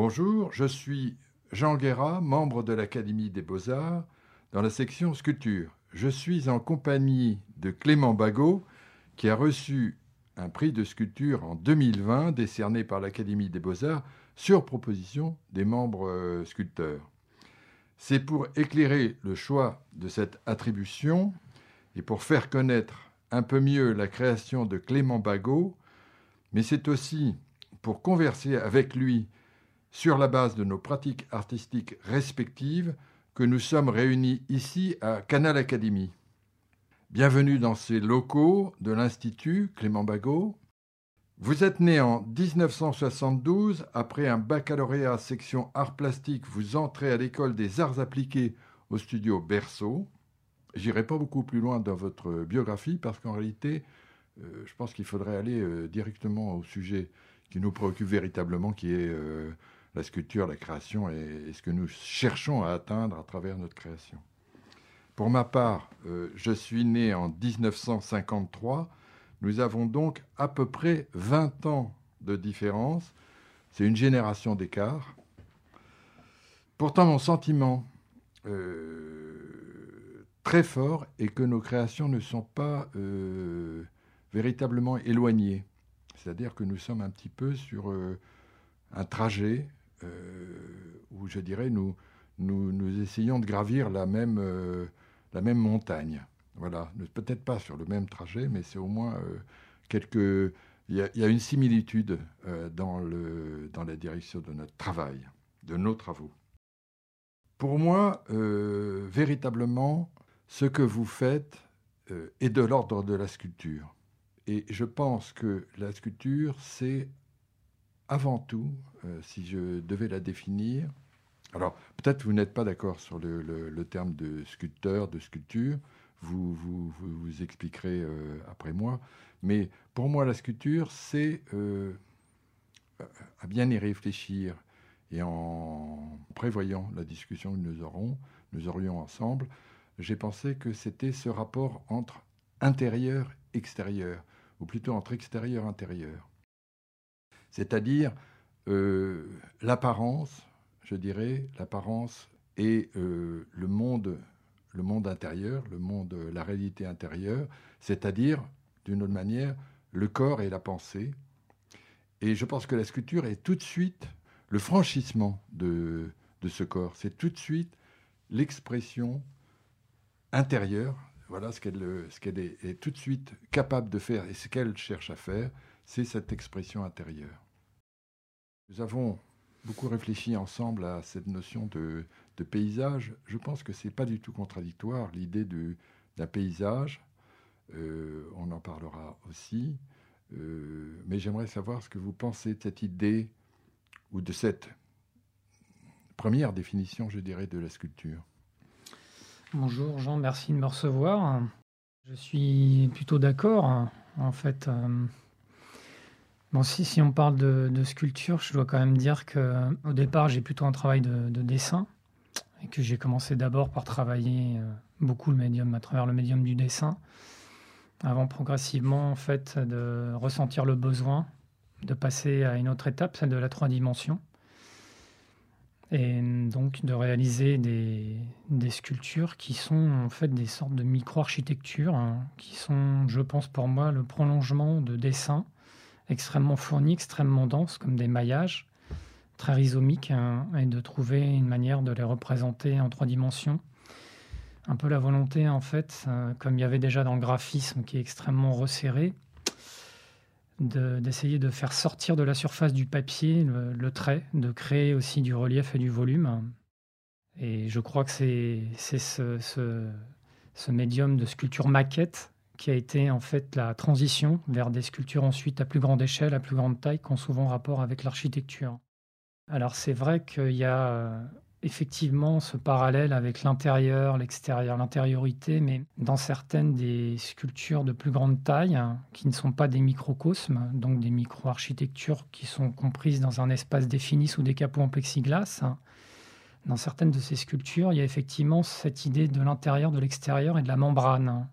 Bonjour, je suis Jean Guérat, membre de l'Académie des Beaux-Arts, dans la section sculpture. Je suis en compagnie de Clément Bagot, qui a reçu un prix de sculpture en 2020 décerné par l'Académie des Beaux-Arts sur proposition des membres euh, sculpteurs. C'est pour éclairer le choix de cette attribution et pour faire connaître un peu mieux la création de Clément Bagot, mais c'est aussi pour converser avec lui sur la base de nos pratiques artistiques respectives que nous sommes réunis ici à Canal Academy. Bienvenue dans ces locaux de l'Institut Clément Bagot. Vous êtes né en 1972, après un baccalauréat section arts plastiques, vous entrez à l'école des arts appliqués au studio Berceau. J'irai pas beaucoup plus loin dans votre biographie parce qu'en réalité, euh, je pense qu'il faudrait aller euh, directement au sujet qui nous préoccupe véritablement, qui est euh, la sculpture, la création et, ce que nous cherchons à atteindre à travers notre création. Pour ma part, je suis né en 1953 nous avons donc à peu près 20 ans de différence. C'est une génération d'écart. Pourtant, mon sentiment euh, très fort est que nos créations ne sont pas euh, véritablement éloignées. C'est-à-dire que nous sommes un petit peu sur euh, un trajet où, je dirais, nous, nous, essayons de gravir la même, la même montagne. Voilà, peut-être pas sur le même trajet, mais c'est au moins euh, quelques. Il y, a, une similitude euh, dans, le, dans la direction de notre travail, de nos travaux. Pour moi, euh, véritablement, ce que vous faites est de l'ordre de la sculpture. Et je pense que la sculpture, c'est avant tout, si je devais la définir, alors peut-être vous n'êtes pas d'accord sur le, terme de sculpteur, de sculpture, vous, vous, vous, expliquerez euh, après moi. Mais pour moi, la sculpture, c'est euh, à bien y réfléchir et en prévoyant la discussion que nous aurons, nous aurions ensemble, j'ai pensé que c'était ce rapport entre intérieur extérieur, ou plutôt entre extérieur intérieur. C'est-à-dire euh, l'apparence, je dirais, l'apparence et le monde le monde intérieur, le monde, la réalité intérieure, c'est-à-dire, d'une autre manière, le corps et la pensée. Et je pense que la sculpture est tout de suite le franchissement de, ce corps. C'est tout de suite l'expression intérieure. Voilà ce qu'elle est, tout de suite capable de faire et ce qu'elle cherche à faire, c'est cette expression intérieure. Nous avons beaucoup réfléchi ensemble à cette notion de, paysage, je pense que c'est pas du tout contradictoire l'idée d'un paysage. Euh, on en parlera aussi. Euh, mais j'aimerais savoir ce que vous pensez de cette idée ou de cette première définition, je dirais, de la sculpture. Bonjour Jean, merci de me recevoir. Je suis plutôt d'accord. En fait, euh, bon, si, on parle de, sculpture, je dois quand même dire qu'au départ, j'ai plutôt un travail de dessin et que j'ai commencé d'abord par travailler euh, beaucoup le médium à travers le médium du dessin, avant progressivement en fait de ressentir le besoin de passer à une autre étape, celle de la trois dimensions, et donc de réaliser des, des sculptures qui sont en fait des sortes de micro-architectures, hein, qui sont, je pense pour moi, le prolongement de dessins extrêmement fournis, extrêmement denses, comme des maillages, très rhizomiques hein, et de trouver une manière de les représenter en trois dimensions. Un peu la volonté, en fait, euh, comme il y avait déjà dans le graphisme qui est extrêmement resserré, d'essayer de, faire sortir de la surface du papier le, trait, de créer aussi du relief et du volume. Et je crois que c'est ce, médium de sculpture maquette qui a été en fait la transition vers des sculptures ensuite à plus grande échelle, à plus grande taille, qui ont souvent rapport avec l'architecture. Alors c'est vrai qu'il y a euh, effectivement ce parallèle avec l'intérieur, l'extérieur, l'intériorité, mais dans certaines des sculptures de plus grande taille, hein, qui ne sont pas des microcosmes, donc des micro-architectures qui sont comprises dans un espace défini sous des capots en plexiglas, hein, dans certaines de ces sculptures, il y a effectivement cette idée de l'intérieur, de l'extérieur et de la membrane.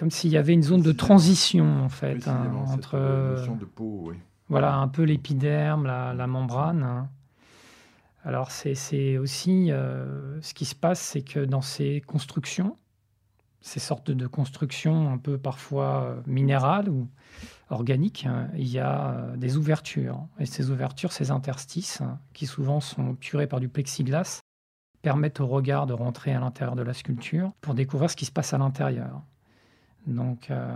Hein. Comme s'il y avait une zone de transition, en fait, entre. de peau, oui. Voilà, un peu l'épiderme, la, la membrane. Alors c'est aussi euh, ce qui se passe, c'est que dans ces constructions, ces sortes de constructions un peu parfois euh, minérales ou organiques, hein, il y a euh, des ouvertures. Et ces ouvertures, ces interstices, hein, qui souvent sont obturés par du plexiglas, permettent au regard de rentrer à l'intérieur de la sculpture pour découvrir ce qui se passe à l'intérieur. Donc, euh,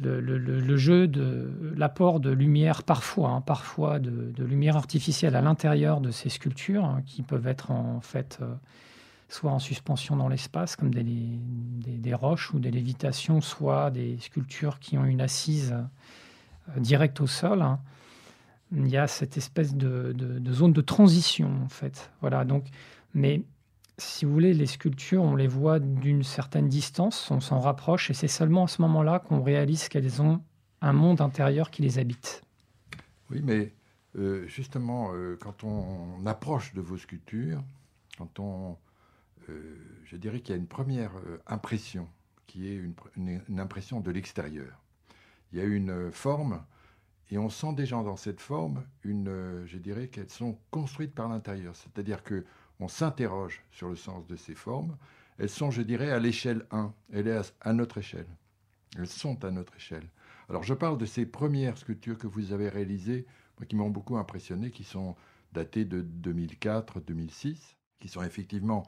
le, jeu de l'apport de lumière, parfois, hein, parfois de, lumière artificielle à l'intérieur de ces sculptures, hein, qui peuvent être en fait euh, soit en suspension dans l'espace, comme des, des, roches ou des lévitations, soit des sculptures qui ont une assise euh, directe au sol. Hein. Il y a cette espèce de, de, zone de transition, en fait. Voilà, donc, mais si vous voulez, les sculptures, on les voit d'une certaine distance, on s'en rapproche, et c'est seulement à ce moment-là qu'on réalise qu'elles ont un monde intérieur qui les habite. Oui, mais euh, justement, euh, quand on approche de vos sculptures, quand on, euh, je dirais qu'il y a une première impression, qui est une, impression de l'extérieur. Il y a une forme, et on sent déjà dans cette forme, une, je dirais qu'elles sont construites par l'intérieur. C'est-à-dire que on s'interroge sur le sens de ces formes. Elles sont, je dirais, à l'échelle 1. Elles sont à notre échelle. Elles sont à notre échelle. Alors je parle de ces premières sculptures que vous avez réalisées, qui m'ont beaucoup impressionné, qui sont datées de 2004-2006, qui sont effectivement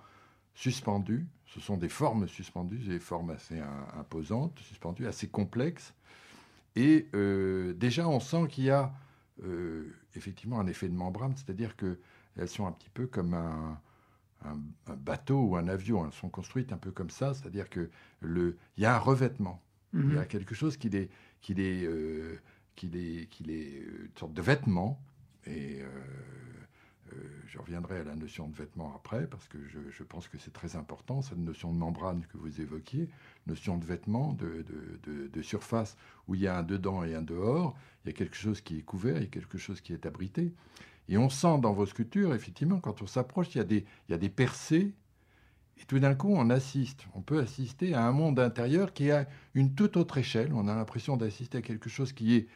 suspendues. Ce sont des formes suspendues, des formes assez imposantes, suspendues, assez complexes. Et euh, déjà, on sent qu'il y a euh, effectivement un effet de membrane, c'est-à-dire que elles sont un petit peu comme un, bateau ou un avion. Elles sont construites un peu comme ça, c'est-à-dire que le, il y a un revêtement. Il y a mhm. quelque chose qui est, qui est, euh, qui est, qui est euh, une sorte de vêtement. Et euh, je reviendrai à la notion de vêtement après, parce que je, pense que c'est très important, cette notion de membrane que vous évoquiez, notion de vêtement, de, de, de, surface où il y a un dedans et un dehors, il y a quelque chose qui est couvert, il y a quelque chose qui est abrité. Et on sent dans vos sculptures, effectivement, quand on s'approche, il, y a des, il a percées. Et tout d'un coup, on assiste, on peut assister à un monde intérieur qui a une toute autre échelle. On a l'impression d'assister à quelque chose qui est.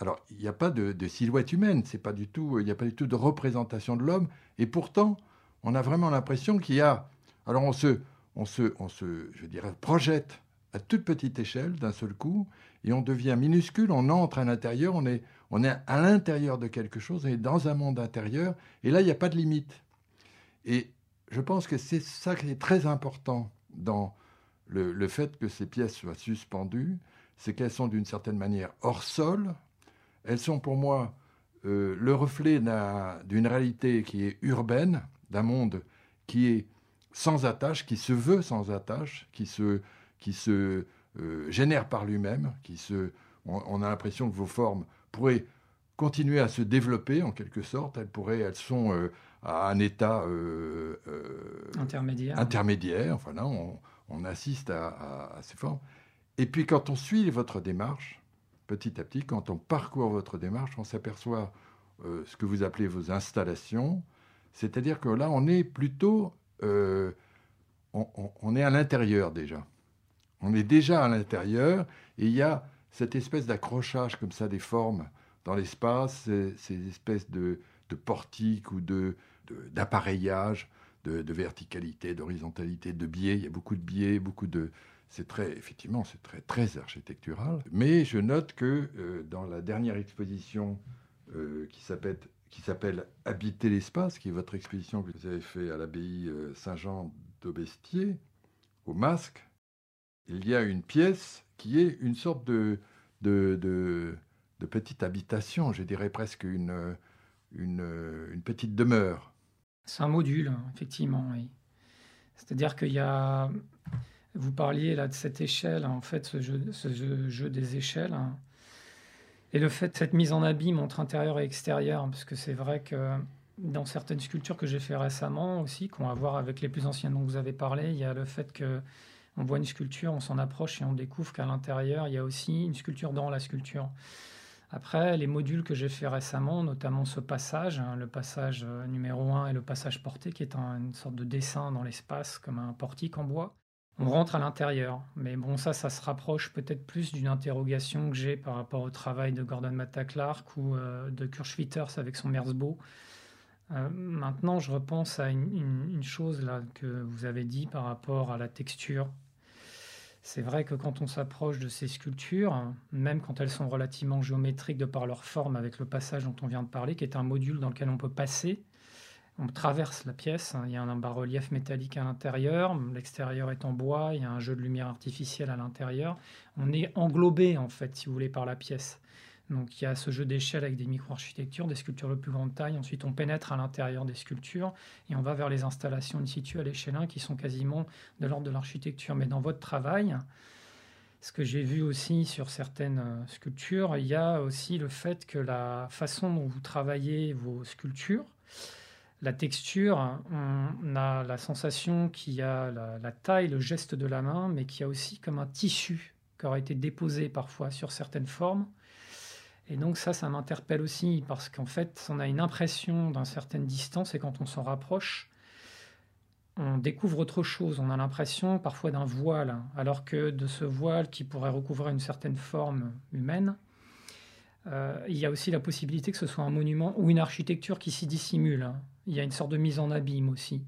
Alors, il n'y a pas de, silhouette humaine, c'est pas du tout, il n'y a pas du tout de représentation de l'homme. Et pourtant, on a vraiment l'impression qu'il y a. Alors, on se, projette à toute petite échelle d'un seul coup, et on devient minuscule, on entre à l'intérieur, on est, on est à l'intérieur de quelque chose, on est dans un monde intérieur, et là, il n'y a pas de limite. Et je pense que c'est ça qui est très important dans le, fait que ces pièces soient suspendues, c'est qu'elles sont d'une certaine manière hors sol, elles sont pour moi euh, le reflet d'une réalité qui est urbaine, d'un monde qui est sans attache, qui se veut sans attache, qui se, qui se euh, génère par lui-même, qui se, on, a l'impression que vos formes pourraient continuer à se développer en quelque sorte. Elles pourraient, elles sont euh, à un état euh, intermédiaire. Intermédiaire. Enfin là, on, assiste à, ces formes. Et puis quand on suit votre démarche, petit à petit, quand on parcourt votre démarche, on s'aperçoit ce que vous appelez vos installations. C'est-à-dire que là, on est plutôt, on, on est à l'intérieur déjà. On est déjà à l'intérieur et il y a cette espèce d'accrochage comme ça des formes dans l'espace, ces, espèces de, portiques ou de, d'appareillage, de, verticalité, d'horizontalité, de biais. Il y a beaucoup de biais, beaucoup de. C'est très, effectivement, c'est très, très architectural. Mais je note que euh, dans la dernière exposition euh, qui s'appelle Habiter l'espace, qui est votre exposition que vous avez fait à l'abbaye euh, Saint-Jean d'Aubestier, au Masque, il y a une pièce qui est une sorte de, petite habitation, je dirais presque une, petite demeure. C'est un module, effectivement, oui. C'est-à-dire qu'il y a. Vous parliez là de cette échelle, en fait, ce jeu, des échelles. Hein. Et le fait cette mise en abîme entre intérieur et extérieur, parce que c'est vrai que dans certaines sculptures que j'ai fait récemment aussi, qu'on va voir avec les plus anciennes dont vous avez parlé, il y a le fait que on voit une sculpture, on s'en approche et on découvre qu'à l'intérieur, il y a aussi une sculpture dans la sculpture. Après, les modules que j'ai fait récemment, notamment ce passage, hein, le passage euh, numéro 1 et le passage porté, qui est une sorte de dessin dans l'espace, comme un portique en bois, on rentre à l'intérieur. Mais bon, ça, ça se rapproche peut-être plus d'une interrogation que j'ai par rapport au travail de Gordon Matta Clark ou euh, de Kurt Schwitters avec son Merzbow. Maintenant, je repense à une, chose là que vous avez dit par rapport à la texture. C'est vrai que quand on s'approche de ces sculptures, même quand elles sont relativement géométriques de par leur forme avec le passage dont on vient de parler, qui est un module dans lequel on peut passer, on traverse la pièce, il y a un bas-relief métallique à l'intérieur, l'extérieur est en bois, il y a un jeu de lumière artificielle à l'intérieur. On est englobé, en fait, si vous voulez, par la pièce. Donc il y a ce jeu d'échelle avec des micro-architectures, des sculptures de plus grande taille. Ensuite, on pénètre à l'intérieur des sculptures et on va vers les installations in situ à l'échelle 1 qui sont quasiment de l'ordre de l'architecture. Mais dans votre travail, ce que j'ai vu aussi sur certaines euh, sculptures, il y a aussi le fait que la façon dont vous travaillez vos sculptures, la texture, on a la sensation qu'il y a la, taille, le geste de la main, mais qu'il y a aussi comme un tissu qui aurait été déposé parfois sur certaines formes et donc ça, ça m'interpelle aussi parce qu'en fait, on a une impression d'une certaine distance et quand on s'en rapproche, on découvre autre chose. On a l'impression parfois d'un voile, alors que de ce voile qui pourrait recouvrir une certaine forme humaine, euh, il y a aussi la possibilité que ce soit un monument ou une architecture qui s'y dissimule. Il y a une sorte de mise en abîme aussi.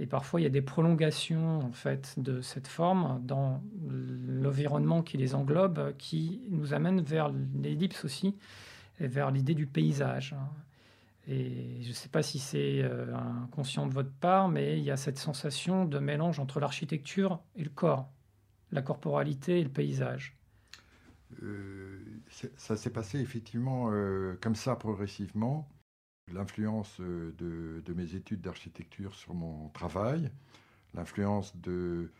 Et parfois, il y a des prolongations en fait de cette forme dans l'environnement qui les englobe, qui nous amène vers l'ellipse aussi, vers l'idée du paysage. Et je ne sais pas si c'est euh, inconscient de votre part, mais il y a cette sensation de mélange entre l'architecture et le corps, la corporalité et le paysage. Euh, ça s'est passé effectivement euh, comme ça progressivement l'influence euh, de, mes études d'architecture sur mon travail, l'influence de...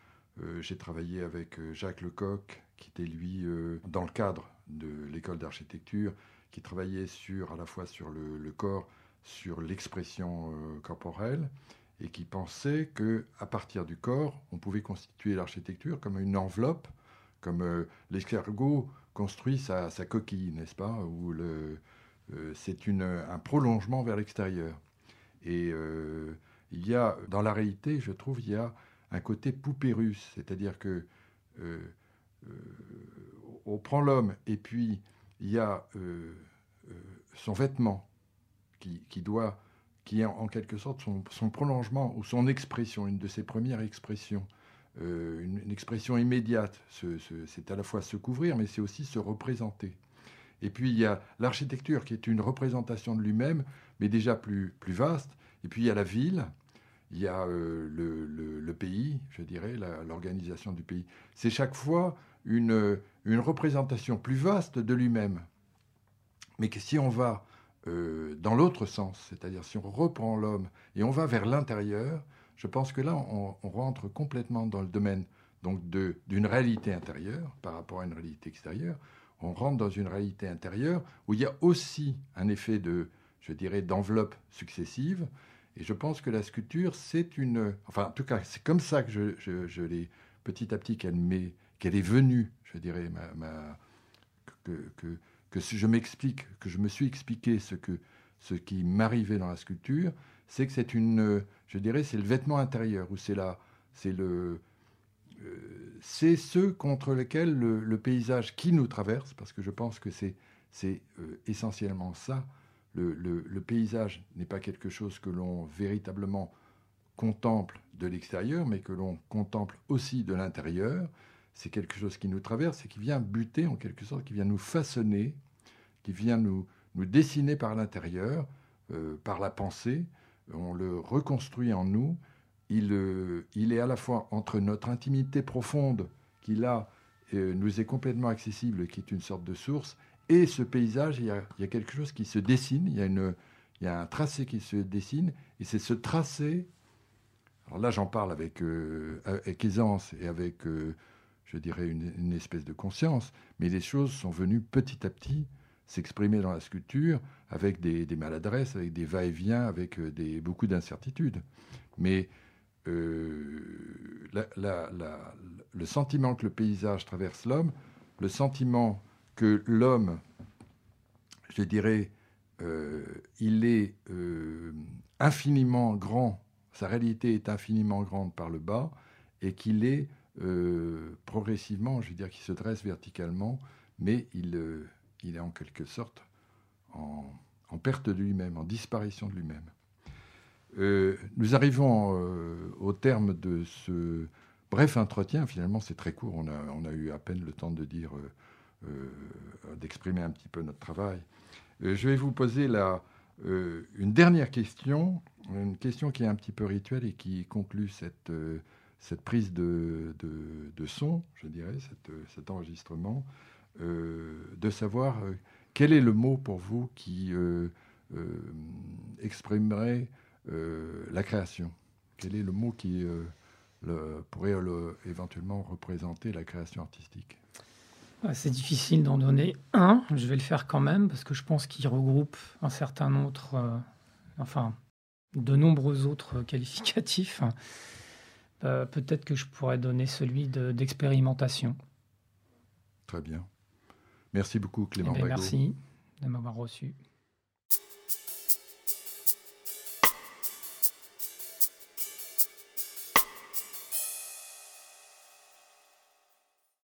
Euh, j'ai travaillé avec euh, Jacques Lecoq, qui était lui dans le cadre de l'école d'architecture, qui travaillait sur, à la fois sur le, corps, sur l'expression corporelle, et qui pensait que à partir du un on pouvait constituer l'architecture comme une enveloppe, comme l'escargot construit sa, sa coquille, n'est-ce pas, ou le, c'est un prolongement vers l'extérieur. Et euh, il y a, dans la réalité, je trouve, il y a un côté poupée c'est-à-dire que euh, on prend l'homme et puis il y a son vêtement qui, doit, qui est en quelque sorte son, prolongement ou son expression, une de ses premières expressions, une, expression immédiate. c'est à la fois se couvrir, mais c'est aussi se représenter. Et puis il y a l'architecture qui est une représentation de lui-même, mais déjà plus, plus vaste. Et puis il y a la ville, il y a euh, le, pays, je dirais, l'organisation du pays. C'est chaque fois une, une représentation plus vaste de lui-même. Mais si on va euh, dans l'autre sens, c'est-à-dire si on reprend l'homme et on va vers l'intérieur, je pense que là, on, rentre complètement dans le domaine d'une réalité intérieure par rapport à une réalité extérieure on rentre dans une réalité intérieure où il y a aussi un effet de, je dirais, d'enveloppe successive. Et je pense que la sculpture, c'est une... Enfin, en tout cas, c'est comme ça que je, je, l'ai, petit à petit, qu'elle, qu'elle est venue, je dirais, que, que, que je m'explique, que je me suis expliqué ce, que, ce qui m'arrivait dans la sculpture, c'est que c'est une... Je dirais, c'est le vêtement intérieur, ou c'est la... C'est le, euh, c'est ceux contre lesquels le, paysage qui nous traverse, parce que je pense que c'est euh, essentiellement ça, le, paysage n'est pas quelque chose que l'on véritablement contemple de l'extérieur, mais que l'on contemple aussi de l'intérieur. C'est quelque chose qui nous traverse et qui vient buter en quelque sorte, qui vient nous façonner, qui vient nous, dessiner par l'intérieur, euh, par la pensée. On le reconstruit en nous euh, il, est à la fois entre notre intimité profonde, qui là euh, nous est complètement accessible, qui est une sorte de source, et ce paysage, il y a, quelque chose qui se dessine, il y, a une, il y a un tracé qui se dessine, et c'est ce tracé, alors là j'en parle avec, euh, aisance et avec, je dirais, une, espèce de conscience, mais les choses sont venues petit à petit s'exprimer dans la sculpture avec des, maladresses, avec des va-et-vient, avec des, beaucoup d'incertitudes. Mais euh, le sentiment que le paysage traverse l'homme, le sentiment que l'homme, je dirais, euh, il est euh, infiniment grand, sa réalité est infiniment grande par le bas, et qu'il est progressivement, je veux dire, qu'il se dresse verticalement, mais il, est en quelque sorte en perte de lui-même, en disparition de lui-même. Nous arrivons au terme de ce bref entretien. Finalement, c'est très court. On a, eu à peine le temps de dire, d'exprimer un petit peu notre travail. je vais vous poser une dernière question, une question qui est un petit peu rituelle et qui conclut cette prise de, son, je dirais, cet enregistrement, euh, de savoir euh, quel est le mot pour vous qui euh, la création Quel est le mot qui le, pourrait éventuellement représenter la création artistique? Ah, c'est difficile d'en donner un. Je vais le faire quand même parce que je pense qu'il regroupe un certain autre, enfin, de nombreux autres qualificatifs. Euh, peut-être que je pourrais donner celui d'expérimentation. Très bien. Merci beaucoup, Clément eh Merci de m'avoir reçu.